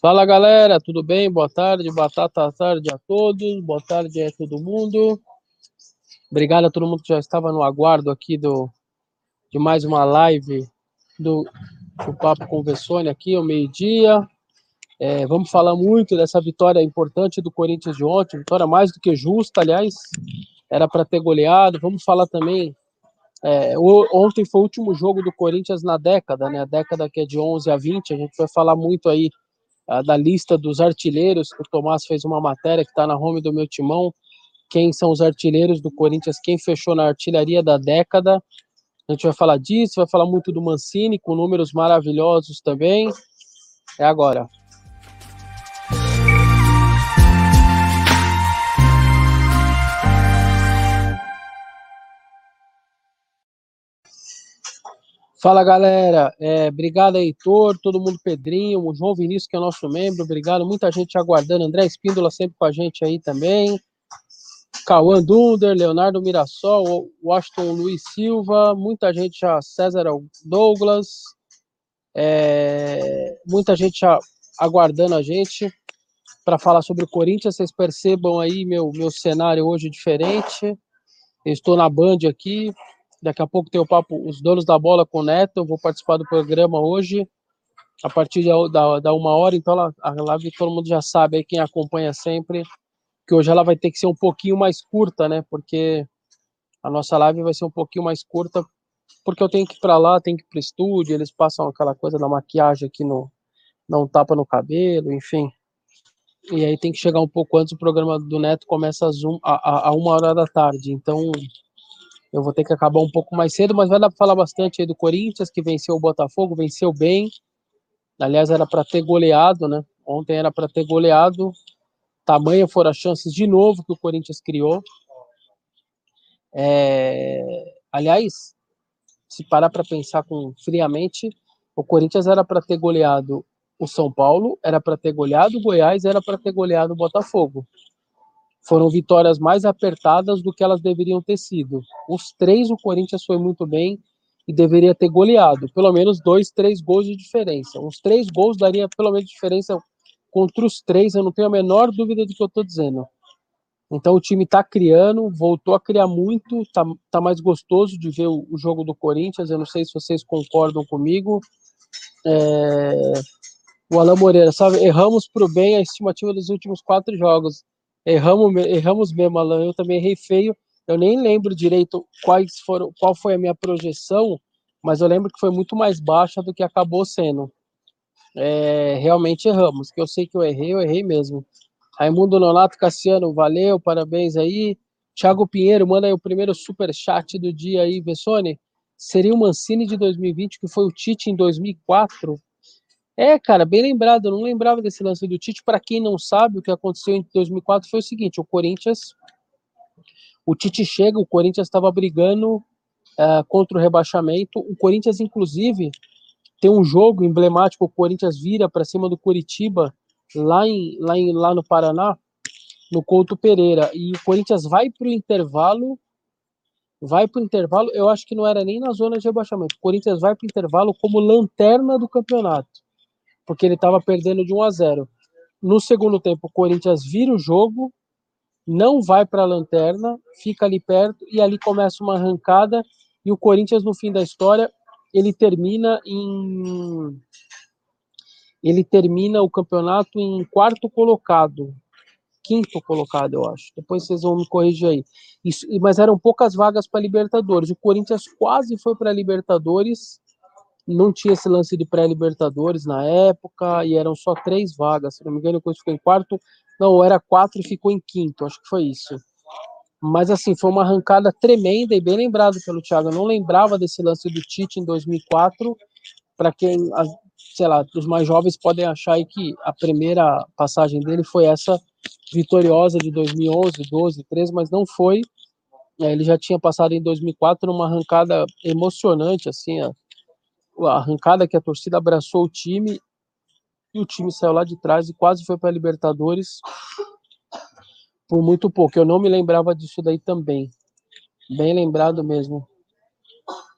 Fala galera, tudo bem? Boa tarde, batata tarde a todos, boa tarde a todo mundo. Obrigado a todo mundo que já estava no aguardo aqui do, de mais uma live do, do Papo com Vessone aqui ao meio-dia. É, vamos falar muito dessa vitória importante do Corinthians de ontem, vitória mais do que justa, aliás, era para ter goleado. Vamos falar também. É, ontem foi o último jogo do Corinthians na década, né? A década que é de 11 a 20. A gente vai falar muito aí uh, da lista dos artilheiros. O Tomás fez uma matéria que está na home do meu timão. Quem são os artilheiros do Corinthians? Quem fechou na artilharia da década? A gente vai falar disso, vai falar muito do Mancini, com números maravilhosos também. É agora. Fala galera, é, obrigado Heitor, todo mundo Pedrinho, o João Vinícius que é nosso membro, obrigado, muita gente aguardando, André Espíndola sempre com a gente aí também, Cauã Dunder, Leonardo Mirassol, Washington Luiz Silva, muita gente já, César Douglas, é, muita gente já aguardando a gente para falar sobre o Corinthians, vocês percebam aí meu, meu cenário hoje diferente, eu estou na Band aqui, Daqui a pouco tem o papo Os Donos da Bola com o Neto. Eu vou participar do programa hoje, a partir da, da uma hora. Então, a live todo mundo já sabe, aí quem acompanha sempre, que hoje ela vai ter que ser um pouquinho mais curta, né? Porque a nossa live vai ser um pouquinho mais curta, porque eu tenho que ir para lá, tenho que ir para o estúdio, eles passam aquela coisa da maquiagem aqui no. Não tapa no cabelo, enfim. E aí tem que chegar um pouco antes, o programa do Neto começa às um, a, a, a uma hora da tarde. Então, eu vou ter que acabar um pouco mais cedo, mas vai dar para falar bastante aí do Corinthians, que venceu o Botafogo, venceu bem. Aliás, era para ter goleado, né? Ontem era para ter goleado. Tamanha foram as chances de novo que o Corinthians criou. É... Aliás, se parar para pensar com friamente, o Corinthians era para ter goleado o São Paulo, era para ter goleado o Goiás, era para ter goleado o Botafogo foram vitórias mais apertadas do que elas deveriam ter sido. Os três o Corinthians foi muito bem e deveria ter goleado, pelo menos dois, três gols de diferença. Uns três gols daria pelo menos diferença contra os três, eu não tenho a menor dúvida do que eu estou dizendo. Então o time está criando, voltou a criar muito, tá, tá mais gostoso de ver o, o, jogo do Corinthians. Eu não sei se vocês concordam comigo. É... O Alain Moreira, sabe, erramos para o bem a estimativa dos últimos quatro jogos. Erramos, erramos mesmo, Alan. Eu também errei feio. Eu nem lembro direito quais foram, qual foi a minha projeção, mas eu lembro que foi muito mais baixa do que acabou sendo. É, realmente erramos. Que eu sei que eu errei, eu errei mesmo. Raimundo Nonato Cassiano, valeu, parabéns aí. Thiago Pinheiro, manda aí o primeiro super chat do dia aí, Vessone. Seria o Mancini de 2020, que foi o Tite em 2004? É, cara, bem lembrado. Eu não lembrava desse lance do Tite. Para quem não sabe, o que aconteceu em 2004 foi o seguinte: o Corinthians, o Tite chega, o Corinthians estava brigando uh, contra o rebaixamento. O Corinthians, inclusive, tem um jogo emblemático. O Corinthians vira para cima do Curitiba lá em, lá em lá no Paraná, no Couto Pereira, e o Corinthians vai para o intervalo. Vai para o intervalo, eu acho que não era nem na zona de rebaixamento. O Corinthians vai para o intervalo como lanterna do campeonato porque ele estava perdendo de 1 a 0. No segundo tempo, o Corinthians vira o jogo, não vai para a lanterna, fica ali perto e ali começa uma arrancada e o Corinthians no fim da história ele termina em ele termina o campeonato em quarto colocado, quinto colocado, eu acho. Depois vocês vão me corrigir aí. Isso, mas eram poucas vagas para Libertadores. O Corinthians quase foi para Libertadores não tinha esse lance de pré-libertadores na época e eram só três vagas, se não me engano, o ficou em quarto, não, era quatro e ficou em quinto, acho que foi isso. Mas assim, foi uma arrancada tremenda e bem lembrado pelo Thiago. Eu não lembrava desse lance do Tite em 2004. Para quem, sei lá, os mais jovens podem achar que a primeira passagem dele foi essa vitoriosa de 2011, 12, 13, mas não foi. Ele já tinha passado em 2004 numa arrancada emocionante, assim, a arrancada que a torcida abraçou o time e o time saiu lá de trás e quase foi para a Libertadores por muito pouco. Eu não me lembrava disso daí também. Bem lembrado mesmo.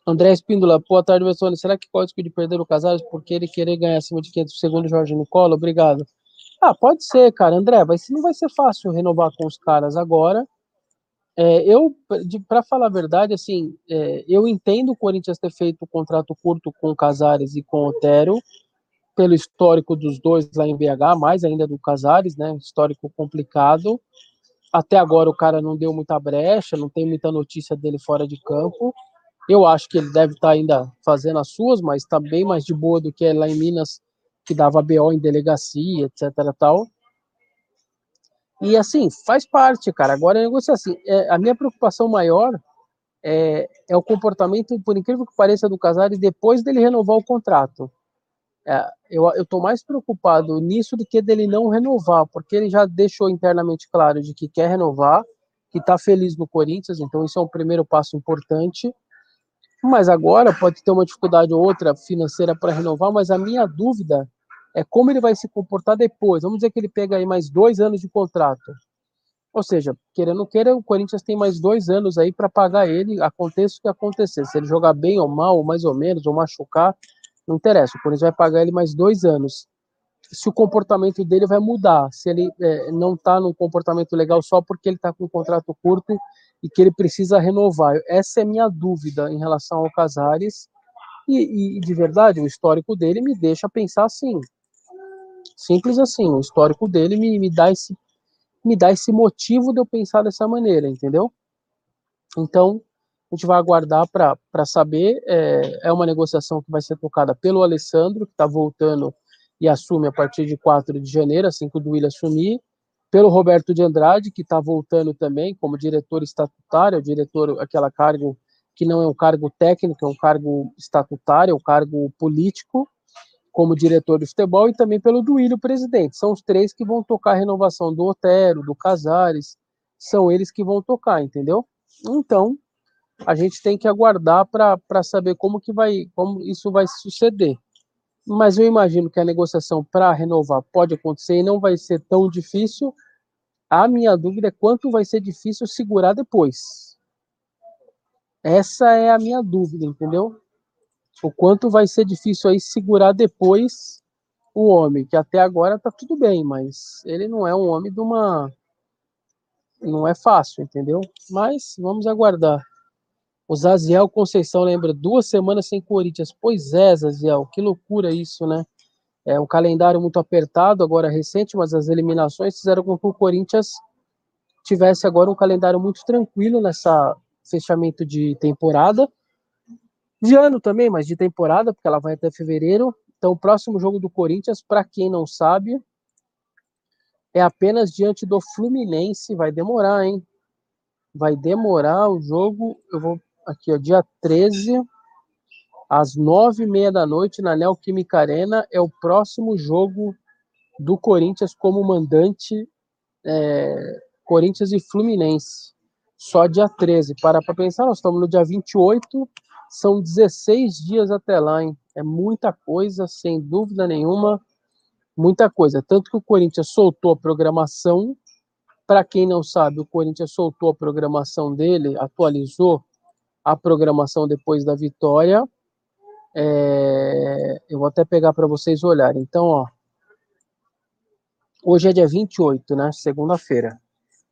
André Espíndola, boa tarde, Bessone. Será que pode de perder o Casares porque ele querer ganhar acima de 500 segundo Jorge Nicola? Obrigado. Ah, pode ser, cara. André, mas não vai ser fácil renovar com os caras agora. É, eu, para falar a verdade, assim, é, eu entendo o Corinthians ter feito o contrato curto com o Casares e com o Otero, pelo histórico dos dois lá em BH, mais ainda do Casares, né? Histórico complicado. Até agora o cara não deu muita brecha, não tem muita notícia dele fora de campo. Eu acho que ele deve estar tá ainda fazendo as suas, mas está bem mais de boa do que lá em Minas, que dava BO em delegacia, etc. Tal. E assim, faz parte, cara. Agora, negócio é assim: é, a minha preocupação maior é, é, o comportamento, por incrível que pareça, do Casares depois dele renovar o contrato. É, eu, estou mais preocupado nisso do que dele não renovar, porque ele já deixou internamente claro de que quer renovar, que está feliz no Corinthians, então isso é um primeiro passo importante. Mas agora pode ter uma dificuldade ou outra financeira para renovar, mas a minha dúvida é como ele vai se comportar depois. Vamos dizer que ele pega aí mais dois anos de contrato. Ou seja, querendo ou queira, o Corinthians tem mais dois anos aí para pagar ele, aconteça o que acontecer. Se ele jogar bem ou mal, ou mais ou menos, ou machucar, não interessa. O Corinthians vai pagar ele mais dois anos. Se o comportamento dele vai mudar, se ele é, não está num comportamento legal só porque ele está com um contrato curto e que ele precisa renovar. Essa é minha dúvida em relação ao Casares. E, e, de verdade, o histórico dele me deixa pensar assim. Simples assim, o histórico dele me, me, dá esse, me dá esse motivo de eu pensar dessa maneira, entendeu? Então, a gente vai aguardar para saber. É, é uma negociação que vai ser tocada pelo Alessandro, que está voltando e assume a partir de 4 de janeiro, assim que o Duílio assumir pelo Roberto de Andrade, que está voltando também como diretor estatutário, diretor, aquela cargo que não é um cargo técnico, é um cargo estatutário, é um cargo político, como diretor de futebol, e também pelo Duílio, presidente. São os três que vão tocar a renovação do Otero, do Casares, são eles que vão tocar, entendeu? Então, a gente tem que aguardar para saber como que vai, como isso vai suceder mas eu imagino que a negociação para renovar pode acontecer e não vai ser tão difícil. A minha dúvida é quanto vai ser difícil segurar depois. Essa é a minha dúvida, entendeu? O quanto vai ser difícil aí segurar depois o homem, que até agora tá tudo bem, mas ele não é um homem de uma. Não é fácil, entendeu? Mas vamos aguardar. O Zaziel Conceição lembra duas semanas sem Corinthians. Pois é, Zaziel, que loucura isso, né? É um calendário muito apertado, agora recente, mas as eliminações fizeram com que o Corinthians tivesse agora um calendário muito tranquilo nessa fechamento de temporada. De ano também, mas de temporada, porque ela vai até fevereiro. Então, o próximo jogo do Corinthians, para quem não sabe, é apenas diante do Fluminense. Vai demorar, hein? Vai demorar o jogo. Eu vou aqui, ó, dia 13, às nove e meia da noite, na Neoquímica Arena, é o próximo jogo do Corinthians como mandante é, Corinthians e Fluminense. Só dia 13. Para para pensar, nós estamos no dia 28, são 16 dias até lá, hein? É muita coisa, sem dúvida nenhuma, muita coisa. Tanto que o Corinthians soltou a programação. Para quem não sabe, o Corinthians soltou a programação dele, atualizou a programação depois da vitória. É, eu vou até pegar para vocês olharem. Então, ó, hoje é dia 28, né? Segunda-feira.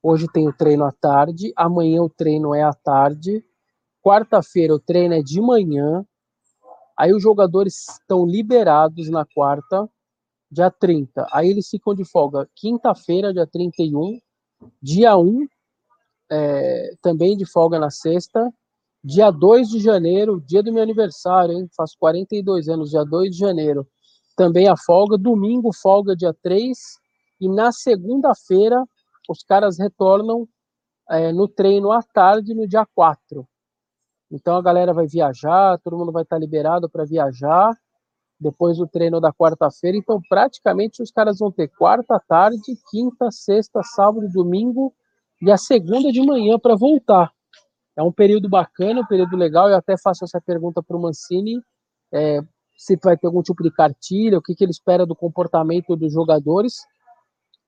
Hoje tem o treino à tarde, amanhã o treino é à tarde, quarta-feira o treino é de manhã. Aí os jogadores estão liberados na quarta, dia 30. Aí eles ficam de folga quinta-feira, dia 31, dia 1, é, também de folga na sexta, Dia 2 de janeiro, dia do meu aniversário, hein? Faço 42 anos, dia 2 de janeiro. Também a folga. Domingo, folga dia 3. E na segunda-feira, os caras retornam é, no treino à tarde, no dia 4. Então a galera vai viajar, todo mundo vai estar liberado para viajar. Depois do treino da quarta-feira. Então, praticamente, os caras vão ter quarta tarde, quinta, sexta, sábado, domingo e a segunda de manhã para voltar. É um período bacana, um período legal. Eu até faço essa pergunta para o Mancini, é, se vai ter algum tipo de cartilha, o que, que ele espera do comportamento dos jogadores.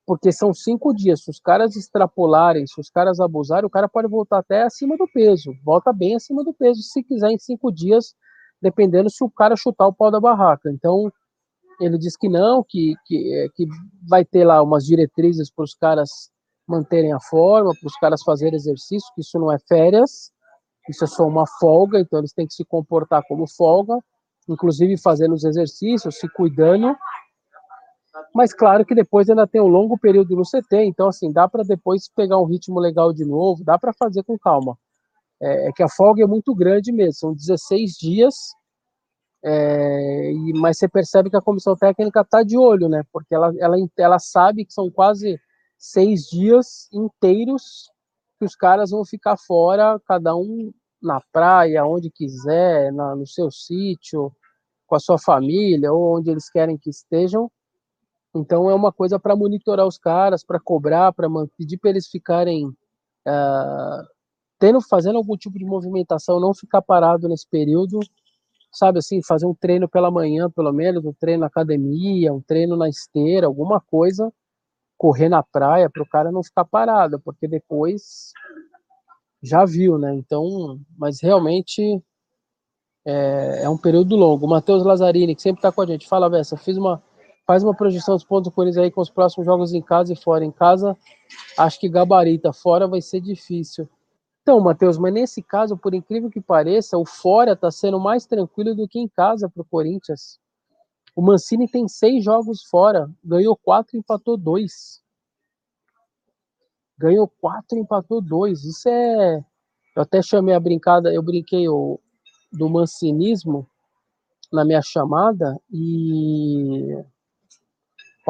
Porque são cinco dias. Se os caras extrapolarem, se os caras abusarem, o cara pode voltar até acima do peso. Volta bem acima do peso, se quiser, em cinco dias, dependendo se o cara chutar o pau da barraca. Então, ele diz que não, que, que, é, que vai ter lá umas diretrizes para os caras manterem a forma, para os caras fazerem exercício, que isso não é férias, isso é só uma folga, então eles têm que se comportar como folga, inclusive fazendo os exercícios, se cuidando. Mas claro que depois ainda tem um longo período no CT, então assim, dá para depois pegar um ritmo legal de novo, dá para fazer com calma. É, é, que a folga é muito grande mesmo, são 16 dias, é, e, mas você percebe que a comissão técnica está de olho, né? Porque ela, ela, ela sabe que são quase seis dias inteiros que os caras vão ficar fora, cada um na praia, onde quiser, na, no seu sítio, com a sua família, ou onde eles querem que estejam. Então é uma coisa para monitorar os caras, para cobrar, para pedir para eles ficarem uh, tendo, fazendo algum tipo de movimentação, não ficar parado nesse período, sabe assim, fazer um treino pela manhã, pelo menos, um treino na academia, um treino na esteira, alguma coisa, correr na praia para o cara não ficar parado, porque depois já viu, né? Então, mas realmente é, é um período longo. O Matheus Lazzarini, que sempre está com a gente, fala, Vessa, fiz uma faz uma projeção dos pontos do Corinthians aí com os próximos jogos em casa e fora. Em casa, acho que gabarita. Fora vai ser difícil. Então, Matheus, mas nesse caso, por incrível que pareça, o fora está sendo mais tranquilo do que em casa para o Corinthians. O Mancini tem seis jogos fora, ganhou quatro, empatou dois. Ganhou quatro, empatou dois. Isso é. Eu até chamei a brincada, eu brinquei o, do mancinismo na minha chamada e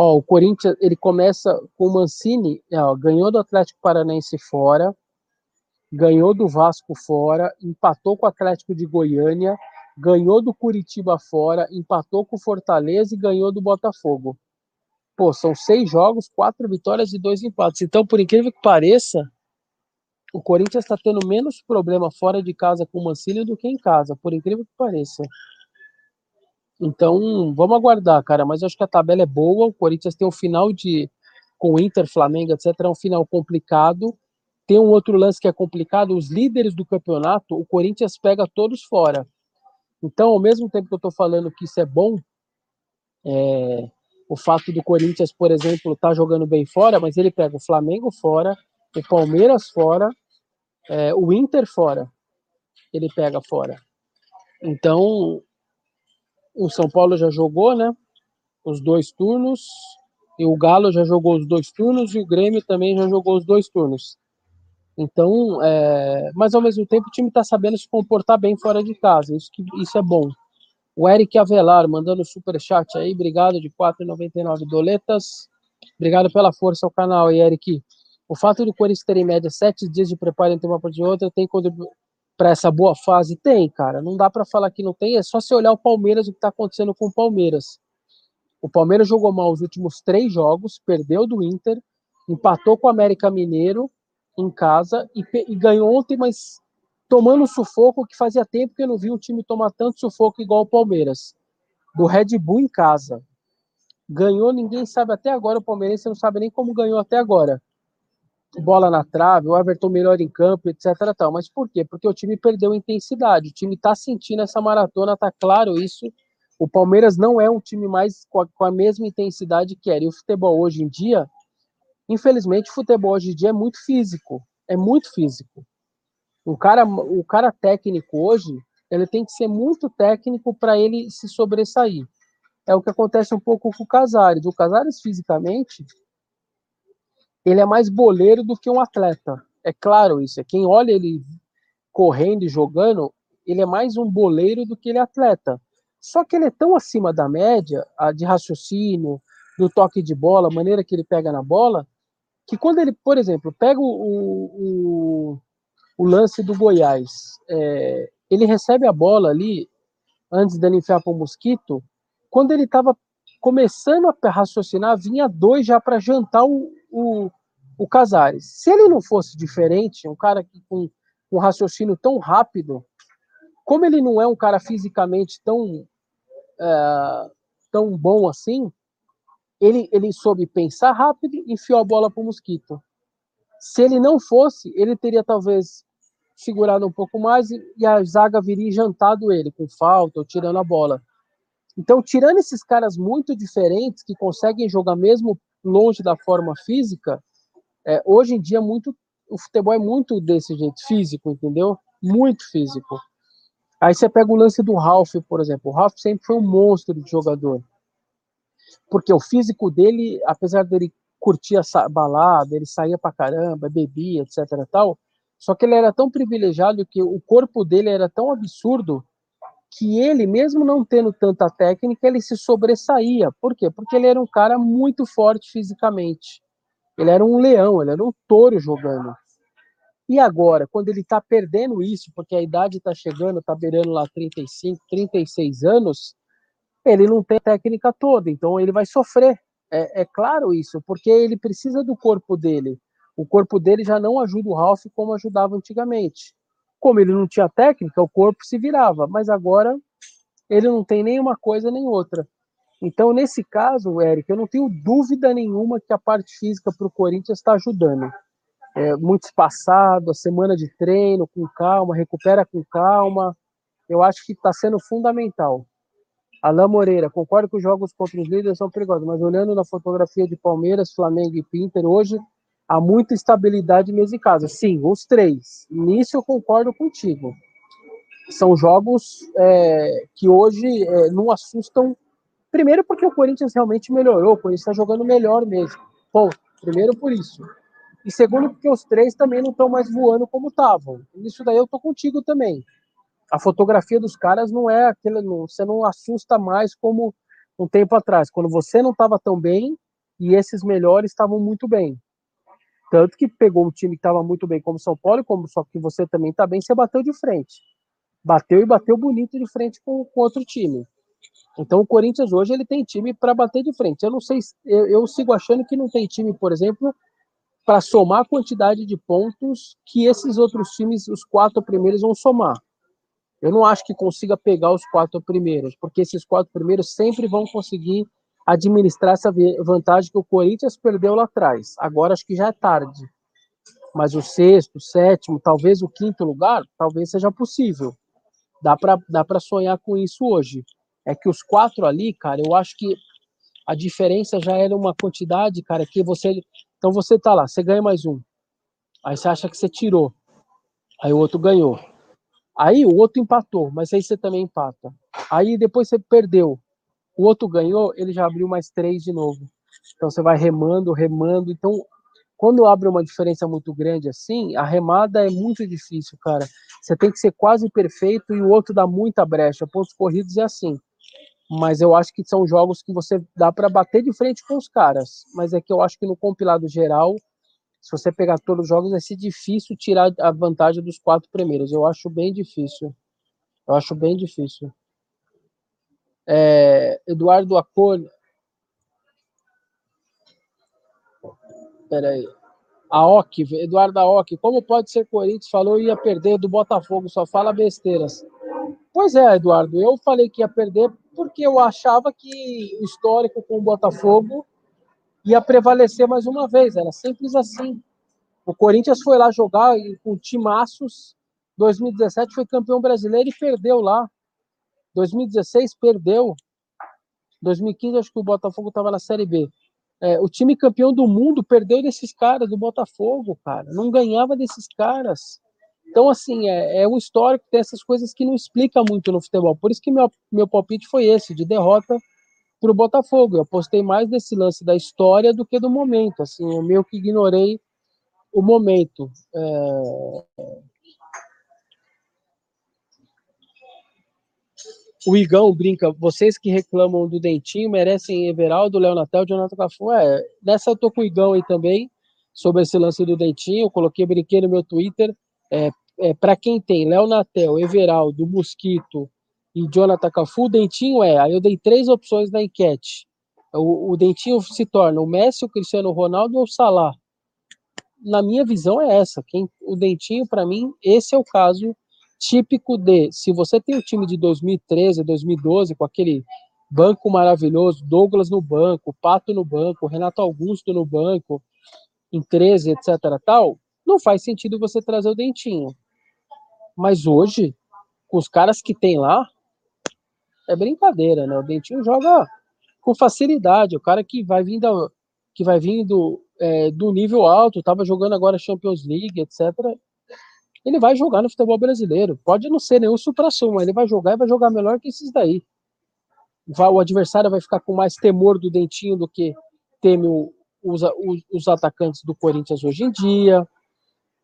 ó, o Corinthians ele começa com o Mancini, ó, ganhou do Atlético Paranaense fora, ganhou do Vasco fora, empatou com o Atlético de Goiânia, ganhou do Curitiba fora, empatou com o Fortaleza e ganhou do Botafogo. Pô, são seis jogos, quatro vitórias e dois empates. Então, por incrível que pareça, o Corinthians está tendo menos problema fora de casa com o Mancini do que em casa, por incrível que pareça. Então, vamos aguardar, cara. Mas acho que a tabela é boa. O Corinthians tem um final de. Com o Inter, Flamengo, etc., é um final complicado. Tem um outro lance que é complicado: os líderes do campeonato, o Corinthians pega todos fora. Então, ao mesmo tempo que eu estou falando que isso é bom, é, o fato do Corinthians, por exemplo, estar tá jogando bem fora, mas ele pega o Flamengo fora, o Palmeiras fora, é, o Inter fora, ele pega fora. Então, o São Paulo já jogou, né? Os dois turnos, e o Galo já jogou os dois turnos, e o Grêmio também já jogou os dois turnos. Então, é, mas ao mesmo tempo o time está sabendo se comportar bem fora de casa, isso, que, isso é bom. O Eric Avelar mandando super chat aí, obrigado de 4,99 doletas. Obrigado pela força ao canal aí, Eric. O fato do Corinthians ter em média sete dias de preparo entre uma partida e outra tem para essa boa fase? Tem, cara. Não dá para falar que não tem. É só você olhar o Palmeiras, o que está acontecendo com o Palmeiras. O Palmeiras jogou mal os últimos três jogos, perdeu do Inter, empatou com o América Mineiro em casa e, e ganhou ontem, mas tomando sufoco que fazia tempo que eu não vi um time tomar tanto sufoco igual o Palmeiras. Do Red Bull em casa. Ganhou, ninguém sabe até agora, o Palmeirense não sabe nem como ganhou até agora. Bola na trave, o Everton melhor em campo, etc. Tal. Mas por quê? Porque o time perdeu intensidade. O time está sentindo essa maratona, tá claro isso. O Palmeiras não é um time mais com a, com a mesma intensidade que era. E o futebol hoje em dia Infelizmente, o futebol hoje em dia é muito físico. É muito físico. O cara, o cara técnico hoje, ele tem que ser muito técnico para ele se sobressair. É o que acontece um pouco com o Casares. O Casares, fisicamente, ele é mais boleiro do que um atleta. É claro isso. É quem olha ele correndo e jogando, ele é mais um boleiro do que ele é atleta. Só que ele é tão acima da média, de raciocínio, do toque de bola, a maneira que ele pega na bola, que quando ele, por exemplo, pega o, o, o lance do Goiás, é, ele recebe a bola ali, antes dele enfiar para o Mosquito, quando ele estava começando a raciocinar, vinha dois já para jantar o, o, o Casares. Se ele não fosse diferente, um cara que, com um raciocínio tão rápido, como ele não é um cara fisicamente tão, é, tão bom assim, ele, ele soube pensar rápido e enfiou a bola para o Mosquito. Se ele não fosse, ele teria talvez segurado um pouco mais e, e a zaga viria jantado ele, com falta ou tirando a bola. Então, tirando esses caras muito diferentes, que conseguem jogar mesmo longe da forma física, é, hoje em dia muito o futebol é muito desse jeito, físico, entendeu? Muito físico. Aí você pega o lance do Ralph, por exemplo. O Ralph sempre foi um monstro de jogador. Porque o físico dele, apesar dele curtir a balada, ele saía pra caramba, bebia, etc tal, só que ele era tão privilegiado que o corpo dele era tão absurdo que ele, mesmo não tendo tanta técnica, ele se sobressaía. Por quê? Porque ele era um cara muito forte fisicamente. Ele era um leão, ele era um touro jogando. E agora, quando ele está perdendo isso, porque a idade está chegando, está beirando lá 35, 36 anos, ele não tem técnica toda, então ele vai sofrer. É, é, claro isso, porque ele precisa do corpo dele. O corpo dele já não ajuda o Ralph como ajudava antigamente. Como ele não tinha técnica, o corpo se virava, mas agora ele não tem nenhuma coisa nem outra. Então, nesse caso, Eric, eu não tenho dúvida nenhuma que a parte física para o Corinthians está ajudando é, muito espaçado, a semana de treino com calma, recupera com calma. Eu acho que está sendo fundamental. Alain Moreira, concordo que os jogos contra os líderes são perigosos, mas olhando na fotografia de Palmeiras, Flamengo e Pinter, hoje há muita estabilidade mesmo em casa. Sim, os três. Nisso eu concordo contigo. São jogos é, que hoje é, não assustam. Primeiro, porque o Corinthians realmente melhorou, o Corinthians está jogando melhor mesmo. Bom, primeiro por isso. E segundo, porque os três também não estão mais voando como estavam. Isso daí eu tô contigo também. A fotografia dos caras não é aquele. Não, você não assusta mais como um tempo atrás, quando você não estava tão bem e esses melhores estavam muito bem. Tanto que pegou um time que estava muito bem como São Paulo, como só que você também está bem, você bateu de frente. Bateu e bateu bonito de frente com, com outro time. Então o Corinthians hoje ele tem time para bater de frente. Eu não sei, eu, eu sigo achando que não tem time, por exemplo, para somar a quantidade de pontos que esses outros times, os quatro primeiros, vão somar. Eu não acho que consiga pegar os quatro primeiros, porque esses quatro primeiros sempre vão conseguir administrar essa vantagem que o Corinthians perdeu lá atrás. Agora acho que já é tarde. Mas o sexto, o sétimo, talvez o quinto lugar, talvez seja possível. Dá para dá sonhar com isso hoje. É que os quatro ali, cara, eu acho que a diferença já era uma quantidade, cara, que você então você tá lá, você ganha mais um. Aí você acha que você tirou. Aí o outro ganhou. Aí o outro empatou, mas aí você também empata. Aí depois você perdeu. O outro ganhou, ele já abriu mais três de novo. Então você vai remando, remando. Então, quando abre uma diferença muito grande assim, a remada é muito difícil, cara. Você tem que ser quase perfeito e o outro dá muita brecha. Pontos corridos é assim mas eu acho que são jogos que você dá para bater de frente com os caras. Mas é que eu acho que no compilado geral, se você pegar todos os jogos, vai ser difícil tirar a vantagem dos quatro primeiros. Eu acho bem difícil. Eu acho bem difícil. É, Eduardo Acolho. Peraí. Aoki, Eduardo Aoki, como pode ser Corinthians? Falou ia perder do Botafogo, só fala besteiras. Pois é, Eduardo, eu falei que ia perder porque eu achava que o histórico com o Botafogo ia prevalecer mais uma vez. Era simples assim. O Corinthians foi lá jogar com timaços. 2017 foi campeão brasileiro e perdeu lá. 2016 perdeu. 2015 acho que o Botafogo estava na Série B. É, o time campeão do mundo perdeu desses caras do Botafogo, cara. Não ganhava desses caras. Então, assim, é, é um histórico, tem essas coisas que não explica muito no futebol. Por isso que meu, meu palpite foi esse, de derrota para o Botafogo. Eu apostei mais nesse lance da história do que do momento. Assim, eu meio que ignorei o momento. É... O Igão brinca, vocês que reclamam do Dentinho merecem Everaldo, Léo Natel, Jonathan Cafu. É, nessa eu tô com o Igão aí também, sobre esse lance do Dentinho. Eu coloquei, brinquei no meu Twitter. É, é, para quem tem Léo Natel, Everaldo, Mosquito e Jonathan Cafu, o Dentinho é. Aí eu dei três opções na enquete. O, o Dentinho se torna o Messi, o Cristiano Ronaldo ou o Salah. Na minha visão é essa. Quem, o Dentinho, para mim, esse é o caso típico de se você tem o time de 2013, 2012 com aquele banco maravilhoso, Douglas no banco, Pato no banco, Renato Augusto no banco, em 13, etc. tal, não faz sentido você trazer o Dentinho. Mas hoje, com os caras que tem lá, é brincadeira, né? O Dentinho joga com facilidade. O cara que vai vindo, que vai vindo é, do nível alto, estava jogando agora Champions League, etc. Ele vai jogar no futebol brasileiro. Pode não ser nenhum supra-sumo, mas ele vai jogar e vai jogar melhor que esses daí. O adversário vai ficar com mais temor do Dentinho do que teme o, os, os, os atacantes do Corinthians hoje em dia.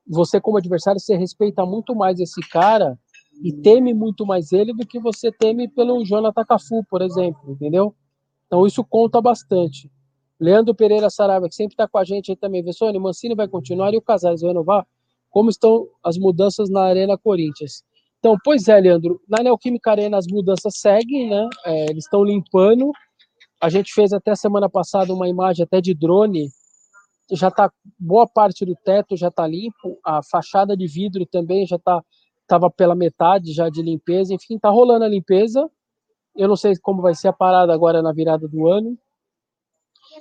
Você, como adversário, você respeita muito mais esse cara e teme muito mais ele do que você teme pelo Jonathan Cafu, por exemplo, entendeu? Então isso conta bastante. Leandro Pereira Saraiva, que sempre está com a gente aí também. Vessone, Mancini vai continuar e o Casares vai renovar? Como estão as mudanças na Arena Corinthians? Então, pois é, Leandro, na Neoquímica Arena as mudanças seguem, né? É, eles estão limpando. A gente fez até semana passada uma imagem até de drone. Já está boa parte do teto já está limpo, a fachada de vidro também já está estava pela metade já de limpeza, enfim, tá rolando a limpeza. Eu não sei como vai ser a parada agora na virada do ano,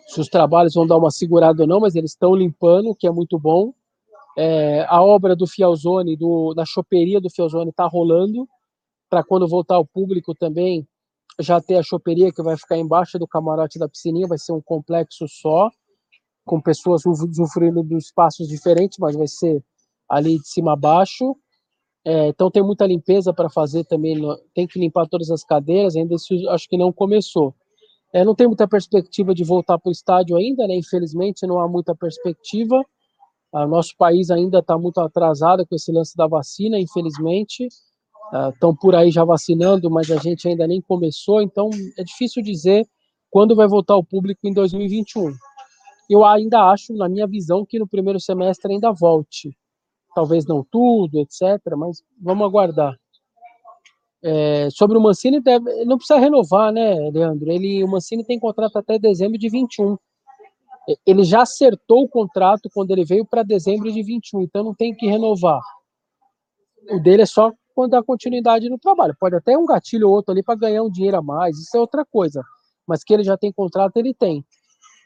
se os trabalhos vão dar uma segurada ou não, mas eles estão limpando, o que é muito bom. É, a obra do Fialzone, do, da choperia do Fialzone está rolando, para quando voltar ao público também já ter a choperia que vai ficar embaixo do camarote da piscininha, vai ser um complexo só, com pessoas usufruindo de espaços diferentes, mas vai ser ali de cima a baixo. É, então tem muita limpeza para fazer também, tem que limpar todas as cadeiras, ainda isso acho que não começou. É, não tem muita perspectiva de voltar para o estádio ainda, né? Infelizmente não há muita perspectiva. O nosso país ainda está muito atrasado com esse lance da vacina, infelizmente. Estão uh, por aí já vacinando, mas a gente ainda nem começou, então é difícil dizer quando vai voltar o público em 2021. Eu ainda acho, na minha visão, que no primeiro semestre ainda volte talvez não tudo, etc. Mas vamos aguardar. É, sobre o Mancini, deve, não precisa renovar, né, Leandro? Ele, o Mancini tem contrato até dezembro de 21. Ele já acertou o contrato quando ele veio para dezembro de 21, então não tem que renovar. O dele é só quando dá continuidade no trabalho. Pode até um gatilho ou outro ali para ganhar um dinheiro a mais, isso é outra coisa. Mas que ele já tem contrato, ele tem.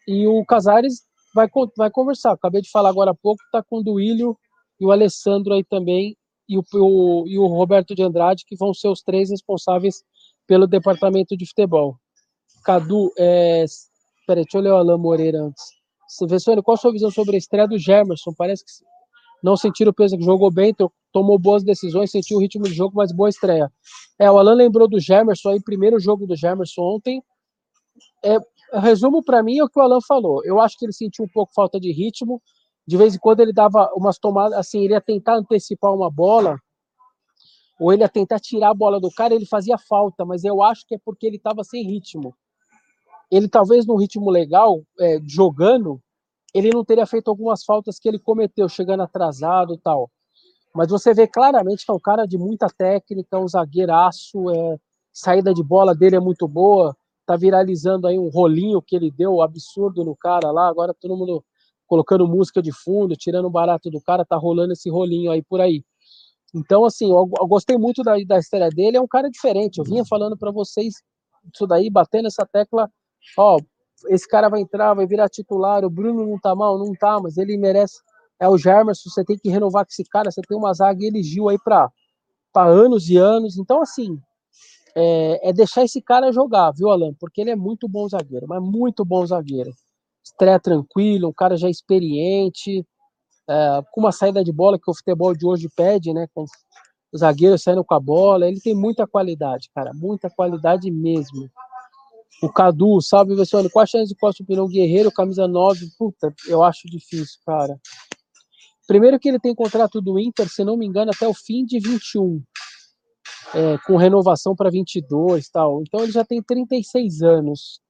E o Casares vai, vai conversar. Acabei de falar agora há pouco, está com o Duílio e o Alessandro aí também, e o, o, e o Roberto de Andrade, que vão ser os três responsáveis pelo departamento de futebol. Cadu, é... peraí, deixa eu ler o Alain Moreira antes. Vessone, qual a sua visão sobre a estreia do Germerson? Parece que não sentiu o peso que jogou bem, tomou boas decisões, sentiu o ritmo de jogo, mas boa estreia. É, o Alan lembrou do Germerson aí, primeiro jogo do Germerson ontem. É, resumo para mim é o que o Alan falou. Eu acho que ele sentiu um pouco falta de ritmo, de vez em quando ele dava umas tomadas, assim, ele ia tentar antecipar uma bola, ou ele ia tentar tirar a bola do cara, ele fazia falta, mas eu acho que é porque ele estava sem ritmo. Ele talvez num ritmo legal, é, jogando, ele não teria feito algumas faltas que ele cometeu, chegando atrasado tal. Mas você vê claramente que é um cara de muita técnica, um zagueiraço, é, saída de bola dele é muito boa, tá viralizando aí um rolinho que ele deu absurdo no cara lá, agora todo mundo colocando música de fundo, tirando o barato do cara, tá rolando esse rolinho aí por aí. Então, assim, eu, eu gostei muito da, da história dele, é um cara diferente. Eu vinha falando para vocês isso daí, batendo essa tecla, ó, esse cara vai entrar, vai virar titular, o Bruno não tá mal, não tá, mas ele merece. É o Germerson, você tem que renovar com esse cara, você tem uma zaga elegeu aí para anos e anos. Então, assim, é, é, deixar esse cara jogar, viu, Alan? Porque ele é muito bom zagueiro, mas muito bom zagueiro estreia tranquilo, um cara já experiente, é, com uma saída de bola que o futebol de hoje pede, né? Com os zagueiros saindo com a bola, ele tem muita qualidade, cara, muita qualidade mesmo. O Cadu, salve, Vessone, qual a chance de Costa Pinão Guerreiro, camisa 9? Puta, eu acho difícil, cara. Primeiro que ele tem contrato do Inter, se não me engano, até o fim de 21. É, com renovação para 22 tal. Então ele já tem 36 anos.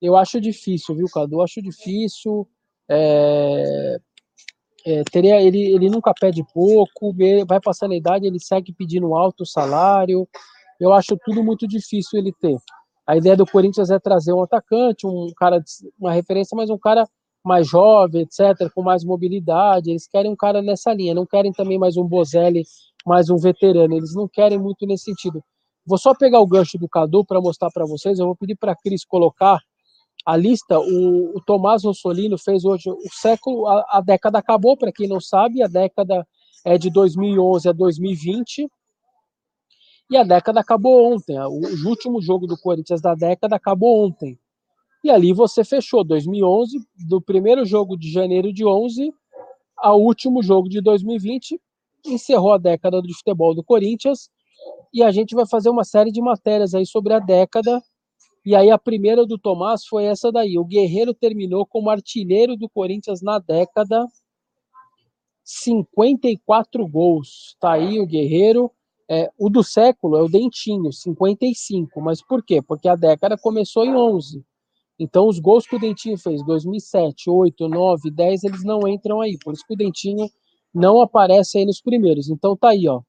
Eu acho difícil, viu, Cadu? Eu acho difícil. É, é, teria, ele, ele nunca pede pouco, vai passando a idade, ele segue pedindo alto salário. Eu acho tudo muito difícil ele ter. A ideia do Corinthians é trazer um atacante, um cara, uma referência, mas um cara mais jovem, etc., com mais mobilidade. Eles querem um cara nessa linha, não querem também mais um Bozelli, mais um veterano. Eles não querem muito nesse sentido. Vou só pegar o gancho do Cadu para mostrar para vocês. Eu vou pedir para a Cris colocar a lista. O, o Tomás Rossolino fez hoje o século, a, a década acabou, para quem não sabe, a década é de 2011 a 2020. E a década acabou ontem. O, último jogo do Corinthians da década acabou ontem. E ali você fechou 2011, do primeiro jogo de janeiro de 11 ao último jogo de 2020, encerrou a década do futebol do Corinthians. E a gente vai fazer uma série de matérias aí sobre a década. E aí a primeira do Tomás foi essa daí. O Guerreiro terminou como artilheiro do Corinthians na década. 54 gols. Tá aí o Guerreiro. É, o do século é o Dentinho, 55. Mas por quê? Porque a década começou em 11. Então, os gols que o Dentinho fez, 2007, 8, 9, 10, eles não entram aí. Por isso que o Dentinho não aparece aí nos primeiros. Então, tá aí, ó.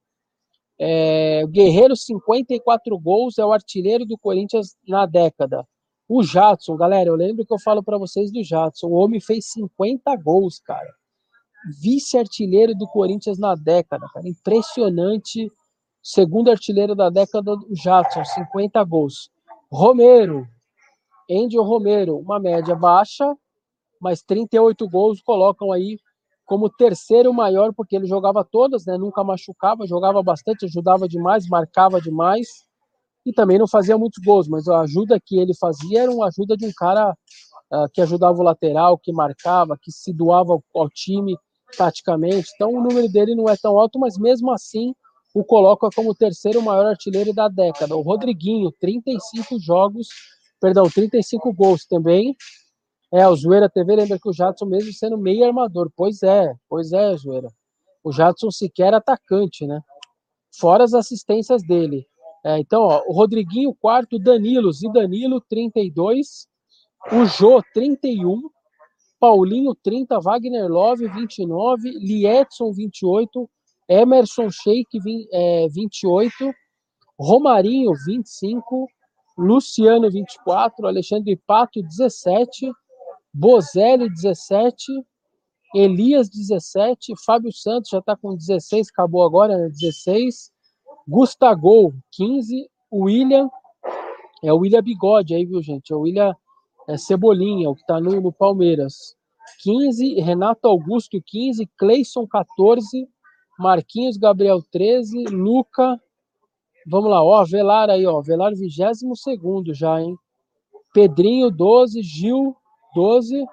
É, Guerreiro, 54 gols, é o artilheiro do Corinthians na década. O Jadson, galera, eu lembro que eu falo para vocês do Jadson. O homem fez 50 gols, cara. Vice-artilheiro do Corinthians na década, cara. Impressionante. Segundo artilheiro da década, o Jadson, 50 gols. Romero, Angel Romero, uma média baixa, mas 38 gols colocam aí como terceiro maior, porque ele jogava todas, né? Nunca machucava, jogava bastante, ajudava demais, marcava demais e também não fazia muitos gols, mas a ajuda que ele fazia era uma ajuda de um cara uh, que ajudava o lateral, que marcava, que se doava ao, ao time taticamente. Então o número dele não é tão alto, mas mesmo assim o coloca como o terceiro maior artilheiro da década. O Rodriguinho, 35 jogos perdão, 35 gols também. É, o Zoeira TV lembra que o Jadson, mesmo sendo meio armador, pois é, pois é, Zoeira. O Jadson sequer atacante, né? Fora as assistências dele. É, então, ó, o Rodriguinho, quarto, Danilo, Zidanilo, 32, o Jô, 31, Paulinho, 30, Wagner Love, 29, Liedson, 28, Emerson Sheik, 28, Romarinho, 25, Luciano 24, Alexandre Pato 17, Bozelli 17, Elias 17, Fábio Santos já está com 16, acabou agora, né? 16, Gustavo 15, William, é o William Bigode aí, viu gente? É o William é, Cebolinha, o que está no, no Palmeiras. 15, Renato Augusto 15, Cleison 14, Marquinhos Gabriel 13, Luca Vamos lá, ó, Velar aí, ó, Velar 22 já, hein? Pedrinho 12, Gil 12,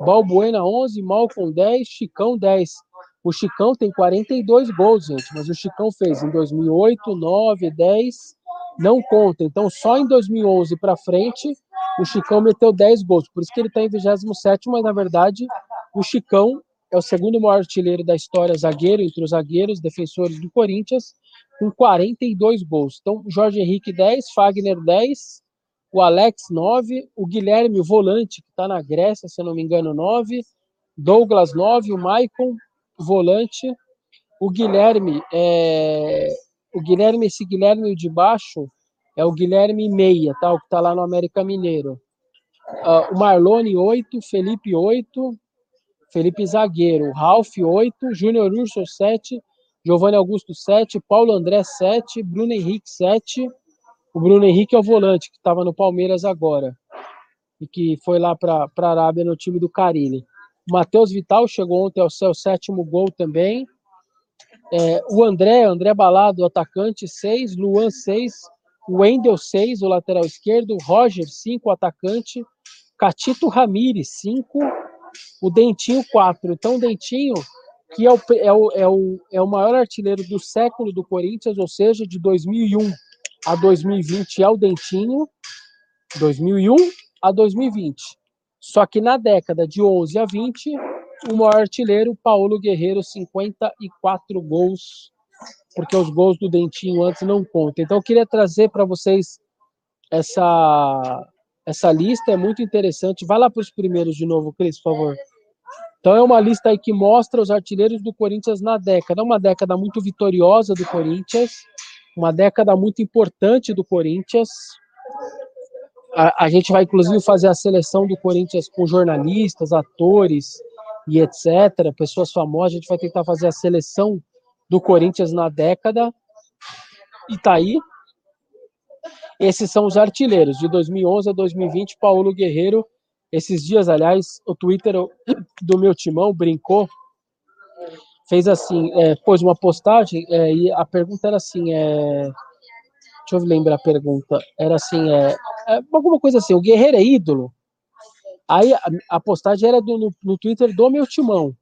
Balbuena 11, Malcom 10, Chicão 10. O Chicão tem 42 gols, gente, mas o Chicão fez em 2008, 9, 10, não conta. Então, só em 2011 para frente, o Chicão meteu 10 gols. Por isso que ele está em 27, mas na verdade, o Chicão é o segundo maior artilheiro da história, zagueiro, entre os zagueiros, defensores do Corinthians, com 42 gols. Então, Jorge Henrique 10, Fagner 10, o Alex 9, o Guilherme, o volante, que está na Grécia, se eu não me engano, 9, Douglas 9, o Maicon, volante, o Guilherme, é... o Guilherme, esse Guilherme de baixo, é o Guilherme Meia, tá? o que está lá no América Mineiro. Uh, o Marlone 8, Felipe 8, Felipe Zagueiro, Ralph 8, Júnior Urso 7, Giovanni Augusto 7, Paulo André 7, Bruno Henrique 7. O Bruno Henrique é o volante que estava no Palmeiras agora e que foi lá para a Arábia no time do Carilli. O Matheus Vital chegou ontem ao seu sétimo gol também. É, o André, André Balado, atacante, 6. Luan, 6. O Wendel, 6, o lateral esquerdo. Roger, 5, atacante. Catito Ramires, 5. O Dentinho, 4. Então, o Dentinho que é o, é, o, é, o, é o maior artilheiro do século do Corinthians, ou seja, de 2001 a 2020 é o Dentinho, 2001 a 2020. Só que na década de 11 a 20, o maior artilheiro, Paulo Guerreiro, 54 gols, porque os gols do Dentinho antes não contam. Então eu queria trazer para vocês essa essa lista, é muito interessante. Vai lá para os primeiros de novo, Cris, por favor. Então é uma lista aí que mostra os artilheiros do Corinthians na década. Uma década muito vitoriosa do Corinthians, uma década muito importante do Corinthians. A, a gente vai inclusive fazer a seleção do Corinthians com jornalistas, atores e etc. Pessoas famosas. A gente vai tentar fazer a seleção do Corinthians na década. E tá aí. Esses são os artilheiros de 2011 a 2020. Paulo Guerreiro. Esses dias, aliás, o Twitter do meu timão brincou, fez assim, é, pôs uma postagem é, e a pergunta era assim, é, deixa eu lembrar a pergunta, era assim, é, é, alguma coisa assim, o Guerreiro é ídolo? Aí a, a postagem era do, no, no Twitter do meu timão.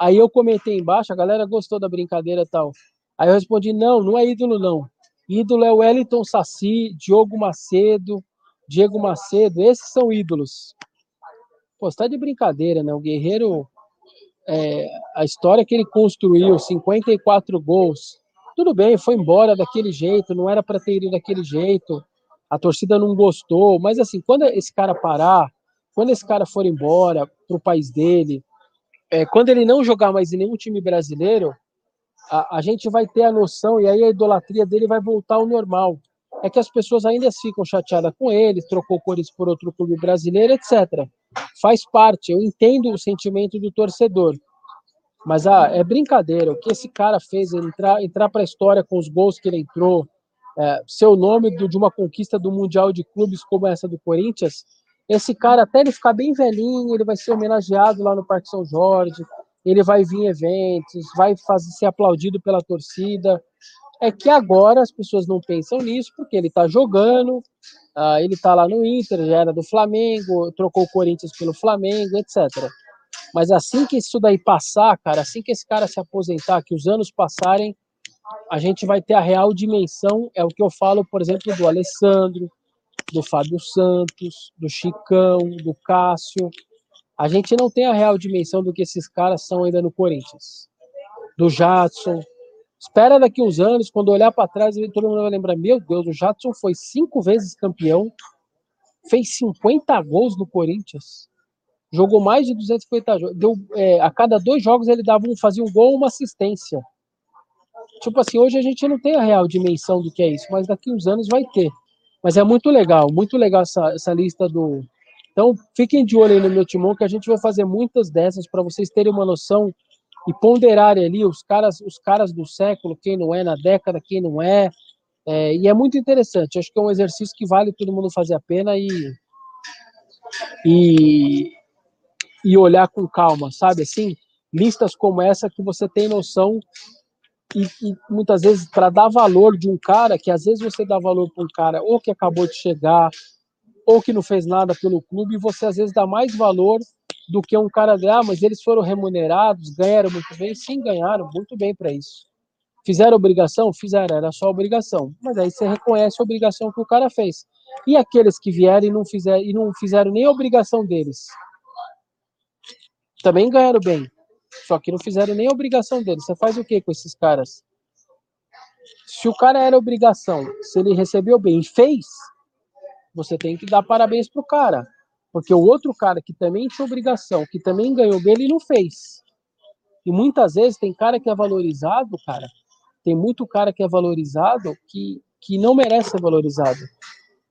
Aí eu comentei embaixo, a galera gostou da brincadeira e tal. Aí eu respondi: não, não é ídolo, não. Ídolo é o Wellington Saci, Diogo Macedo, Diego Macedo, esses são ídolos. Pô, tá de brincadeira, né? O Guerreiro, é, a história que ele construiu, 54 gols, tudo bem, foi embora daquele jeito, não era para ter ido daquele jeito, a torcida não gostou, mas assim, quando esse cara parar, quando esse cara for embora pro país dele, é, quando ele não jogar mais em nenhum time brasileiro, a, a, gente vai ter a noção e aí a idolatria dele vai voltar ao normal. É que as pessoas ainda ficam chateadas com ele, trocou cores por outro clube brasileiro, etc. Faz parte, eu entendo o sentimento do torcedor. Mas ah, é brincadeira, o que esse cara fez, entrar, entrar para a história com os gols que ele entrou, é, ser o nome do, de uma conquista do Mundial de Clubes como essa do Corinthians, esse cara, até ele ficar bem velhinho, ele vai ser homenageado lá no Parque São Jorge, ele vai vir em eventos, vai fazer ser aplaudido pela torcida. É que agora as pessoas não pensam nisso, porque ele está jogando, uh, ele está lá no Inter, já era do Flamengo, trocou o Corinthians pelo Flamengo, etc. Mas assim que isso daí passar, cara, assim que esse cara se aposentar, que os anos passarem, a gente vai ter a real dimensão, é o que eu falo, por exemplo, do Alessandro, do Fábio Santos, do Chicão, do Cássio. A gente não tem a real dimensão do que esses caras são ainda no Corinthians. Do Jadson. Espera daqui uns anos, quando olhar para trás, todo mundo vai lembrar: meu Deus, o Jadson foi cinco vezes campeão, fez 50 gols no Corinthians, jogou mais de 250 jogos. Deu, é, a cada dois jogos ele dava um, fazia um gol ou uma assistência. Tipo assim, hoje a gente não tem a real dimensão do que é isso, mas daqui uns anos vai ter. Mas é muito legal, muito legal essa, essa lista do. Então, fiquem de olho aí no meu timão, que a gente vai fazer muitas dessas para vocês terem uma noção e ponderarem ali os caras, os caras do século, quem não é, na década, quem não é. é e é muito interessante. Acho que é um exercício que vale todo mundo fazer a pena e, e, e olhar com calma, sabe? Assim, listas como essa que você tem noção e, e muitas vezes para dar valor de um cara que às vezes você dá valor para um cara ou que acabou de chegar ou que não fez nada pelo clube você às vezes dá mais valor do que um cara de ah, mas eles foram remunerados, ganharam muito bem, sim, ganharam muito bem para isso. Fizeram obrigação? Fizeram, era só obrigação. Mas aí você reconhece a obrigação que o cara fez. E aqueles que vieram e não fizeram, e não fizeram nem a obrigação deles? Também ganharam bem. Só que não fizeram nem a obrigação deles. Você faz o que com esses caras? Se o cara era obrigação, se ele recebeu bem e fez, você tem que dar parabéns pro cara. Porque o outro cara que também tinha obrigação, que também ganhou bem, ele não fez. E muitas vezes tem cara que é valorizado, cara. Tem muito cara que é valorizado que, que não merece ser valorizado.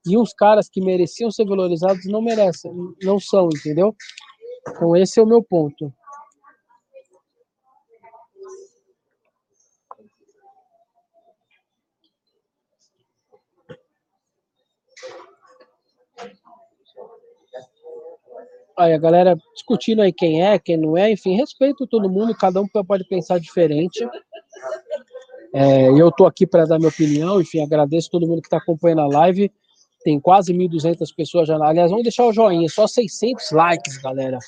E os caras que mereciam ser valorizados não merecem, não são, entendeu? Então esse é o meu ponto. Aí a galera discutindo aí quem é, quem não é, enfim, respeito todo mundo, cada um pode pensar diferente. É, eu estou aqui para dar minha opinião, enfim, agradeço todo mundo que está acompanhando a live. Tem quase 1.200 pessoas já. Aliás, vamos deixar o joinha, só 600 likes, galera.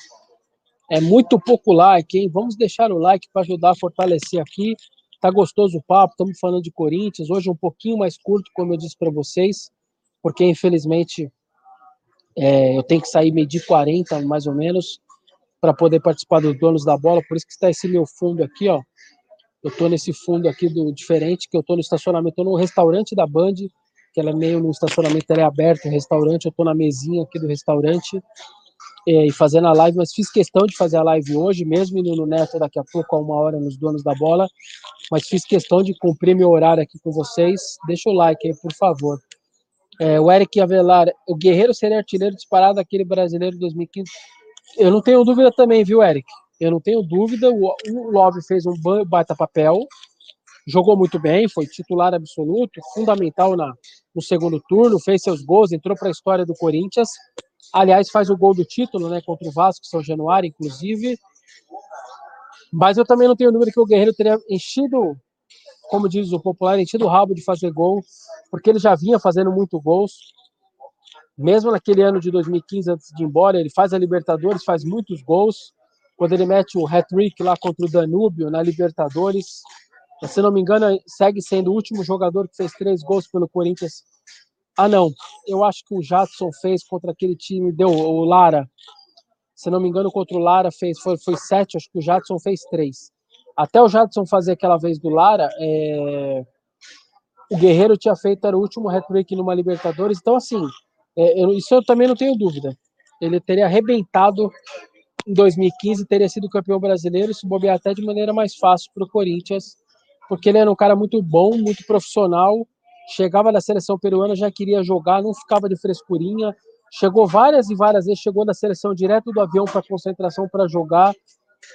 É muito pouco like, hein? Vamos deixar o like para ajudar a fortalecer aqui. Tá gostoso o papo, estamos falando de Corinthians. Hoje um pouquinho mais curto, como eu disse para vocês, porque infelizmente é, eu tenho que sair meio de 40, mais ou menos, para poder participar dos donos da bola. Por isso que está esse meu fundo aqui, ó. Eu estou nesse fundo aqui do diferente, que eu estou no estacionamento, estou no restaurante da Band, que ela é meio no estacionamento, ela é aberto, o restaurante, eu estou na mesinha aqui do restaurante é, e fazendo a live, mas fiz questão de fazer a live hoje, mesmo indo no Neto daqui a pouco, a uma hora nos donos da bola, mas fiz questão de cumprir meu horário aqui com vocês. Deixa o like aí, por favor. É, o Eric Avelar, o Guerreiro seria artilheiro disparado daquele brasileiro de 2015. Eu não tenho dúvida também, viu, Eric? Eu não tenho dúvida. O, o Love fez um baita papel. jogou muito bem, foi titular absoluto, fundamental na, no segundo turno, fez seus gols, entrou para a história do Corinthians. Aliás, faz o gol do título, né, contra o Vasco, São Januário, inclusive. Mas eu também não tenho dúvida que o Guerreiro teria enchido, como diz o popular, enchido o rabo de fazer gol, porque ele já vinha fazendo muito gols. Mesmo naquele ano de 2015, antes de ir embora, ele faz a Libertadores, faz muitos gols. Quando ele mete o hat-trick lá contra o Danúbio na Libertadores, se não me engano, segue sendo o último jogador que fez três gols pelo Corinthians. Ah, não. Eu acho que o Jadson fez contra aquele time, deu o Lara. Se não me engano, contra o Lara fez, foi, foi sete, acho que o Jadson fez três. Até o Jadson fazer aquela vez do Lara, é... o Guerreiro tinha feito, era o último hat-trick numa Libertadores. Então, assim, é, eu, isso eu também não tenho dúvida. Ele teria arrebentado em 2015, teria sido campeão brasileiro, se bobear até de maneira mais fácil para o Corinthians porque ele era um cara muito bom, muito profissional. Chegava na seleção peruana, já queria jogar, não ficava de frescurinha. Chegou várias e várias vezes, chegou na seleção direto do avião para concentração para jogar.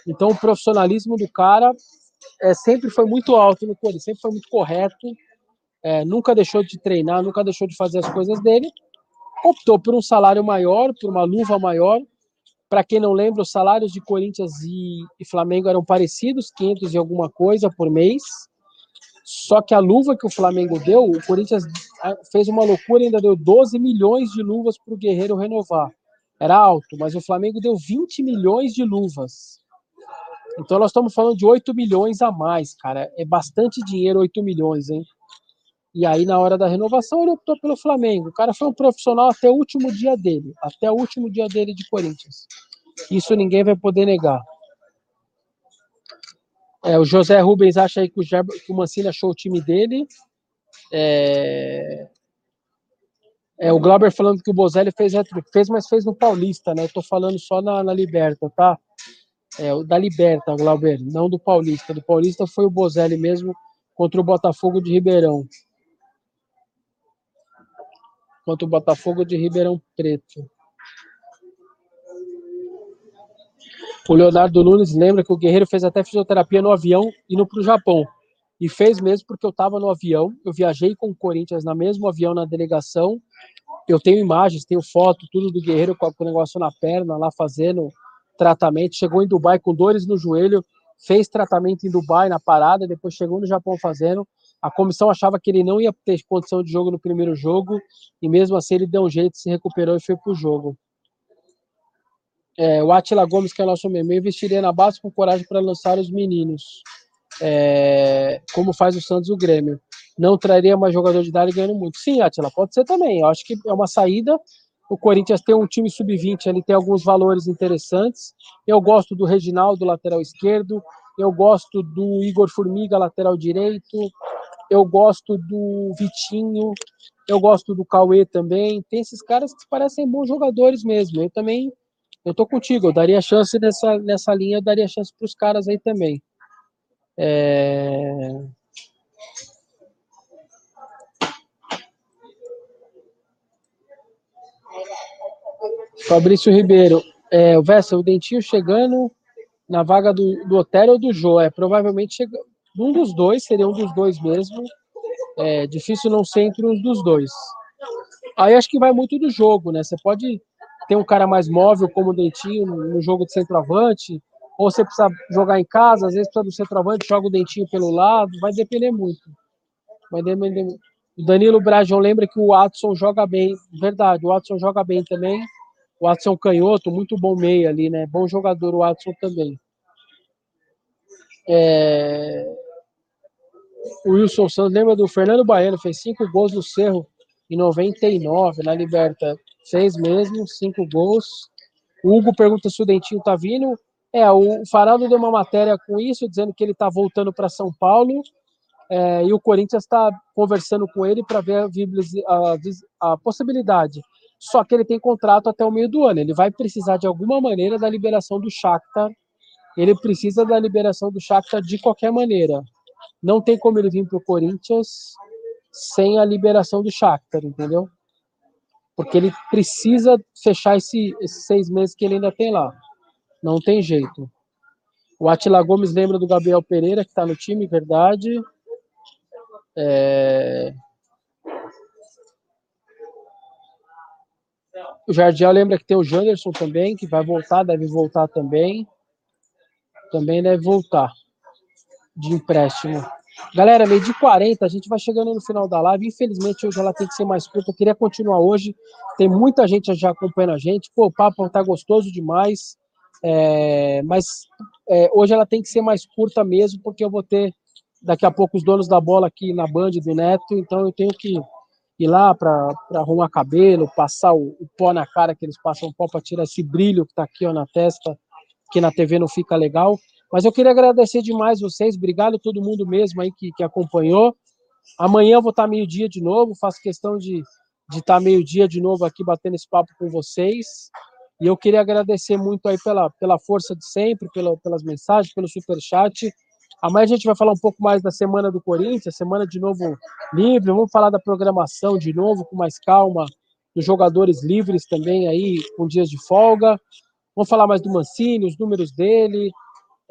Então, o profissionalismo do cara é, sempre foi muito alto no Corinthians, sempre foi muito correto. É, nunca deixou de treinar, nunca deixou de fazer as coisas dele. Optou por um salário maior, por uma luva maior, para quem não lembra, os salários de Corinthians e, e, Flamengo eram parecidos, 500 e alguma coisa por mês. Só que a luva que o Flamengo deu, o Corinthians fez uma loucura, ainda deu 12 milhões de luvas para o Guerreiro renovar. Era alto, mas o Flamengo deu 20 milhões de luvas. Então nós estamos falando de 8 milhões a mais, cara. É bastante dinheiro, 8 milhões, hein? E aí, na hora da renovação, ele optou pelo Flamengo. O cara foi um profissional até o último dia dele, até o último dia dele de Corinthians. Isso ninguém vai poder negar. É, o José Rubens acha aí que o, Gerber, que o Mancini achou o time dele. É, é, o Glauber falando que o Bozelli fez fez, mas fez no Paulista, né? Eu tô falando só na, na Liberta, tá? É, o da Liberta, Glauber, não do Paulista. Do Paulista foi o Bozelli mesmo contra o Botafogo de Ribeirão contra o Botafogo de Ribeirão Preto. O Leonardo Nunes lembra que o Guerreiro fez até fisioterapia no avião indo para o Japão. E fez mesmo porque eu estava no avião, eu viajei com o Corinthians na mesmo avião na delegação. Eu tenho imagens, tenho foto, tudo do Guerreiro com o negócio na perna, lá fazendo tratamento. Chegou em Dubai com dores no joelho, fez tratamento em Dubai na parada, depois chegou no Japão fazendo. A comissão achava que ele não ia ter condição de jogo no primeiro jogo, e mesmo assim ele deu um jeito, se recuperou e foi pro jogo. É, o Atila Gomes, que é nosso meme, investiria na base com coragem para lançar os meninos, é, como faz o Santos o Grêmio. Não traria mais jogador de idade ganhando muito. Sim, Atila, pode ser também. Eu acho que é uma saída. O Corinthians tem um time sub-20, ele tem alguns valores interessantes. Eu gosto do Reginaldo, lateral esquerdo. Eu gosto do Igor Formiga, lateral direito eu gosto do Vitinho, eu gosto do Cauê também. Tem esses caras que parecem bons jogadores mesmo. Eu também, eu tô contigo, eu daria chance nessa, nessa linha, eu daria chance para os caras aí também. É... Fabrício Ribeiro, é, o Vessa, o Dentinho chegando na vaga do, do Otero ou do Jô, é, provavelmente chega, um dos dois, seria um dos dois mesmo. É difícil não ser entre um dos dois. Aí acho que vai muito do jogo, né? Você pode ter um cara mais móvel como o Dentinho no jogo de centroavante, ou você precisa jogar em casa, às vezes precisa do centroavante, joga o Dentinho pelo lado, vai depender muito. Vai depender muito. O Danilo Brajão lembra que o Watson joga bem, verdade, o Watson joga bem também. O Watson canhoto, muito bom meio ali, né? Bom jogador o Watson também. É... O Wilson Santos lembra do Fernando Baiano, fez cinco gols no Cerro em 99, na Liberta. Fez mesmo, cinco gols. O Hugo pergunta se o Dentinho tá vindo. É, o Faraldo deu uma matéria com isso, dizendo que ele tá voltando para São Paulo. É, e o Corinthians está conversando com ele para ver a, a, a, possibilidade. Só que ele tem contrato até o meio do ano. Ele vai precisar de alguma maneira da liberação do Shakhtar ele precisa da liberação do Shakhtar de qualquer maneira. Não tem como ele vir para o Corinthians sem a liberação do Shakhtar, entendeu? Porque ele precisa fechar esse, esses seis meses que ele ainda tem lá. Não tem jeito. O Atila Gomes lembra do Gabriel Pereira, que está no time, verdade. É... O Jardiel lembra que tem o Janderson também, que vai voltar, deve voltar também. Também deve voltar de empréstimo. Galera, meio de 40, a gente vai chegando no final da live. Infelizmente, hoje ela tem que ser mais curta. Eu queria continuar hoje. Tem muita gente já acompanhando a gente. Pô, o papo tá gostoso demais. É, mas é, hoje ela tem que ser mais curta mesmo, porque eu vou ter daqui a pouco os donos da bola aqui na Band do Neto. Então eu tenho que ir lá para arrumar cabelo, passar o, o, pó na cara, que eles passam pó para tirar esse brilho que tá aqui ó, na testa, que na TV não fica legal. Mas eu queria agradecer demais vocês, obrigado a todo mundo mesmo aí que, que acompanhou. Amanhã eu vou estar meio-dia de novo, faço questão de, de estar meio-dia de novo aqui batendo esse papo com vocês. E eu queria agradecer muito aí pela, pela força de sempre, pela, pelas mensagens, pelo superchat. Amanhã a gente vai falar um pouco mais da semana do Corinthians, semana de novo livre. Vamos falar da programação de novo, com mais calma, dos jogadores livres também aí, com dias de folga. Vamos falar mais do Mancini, os números dele,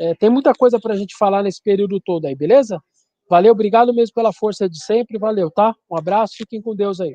é, tem muita coisa para a gente falar nesse período todo aí, beleza? Valeu, obrigado mesmo pela força de sempre, valeu, tá? Um abraço, fiquem com Deus aí.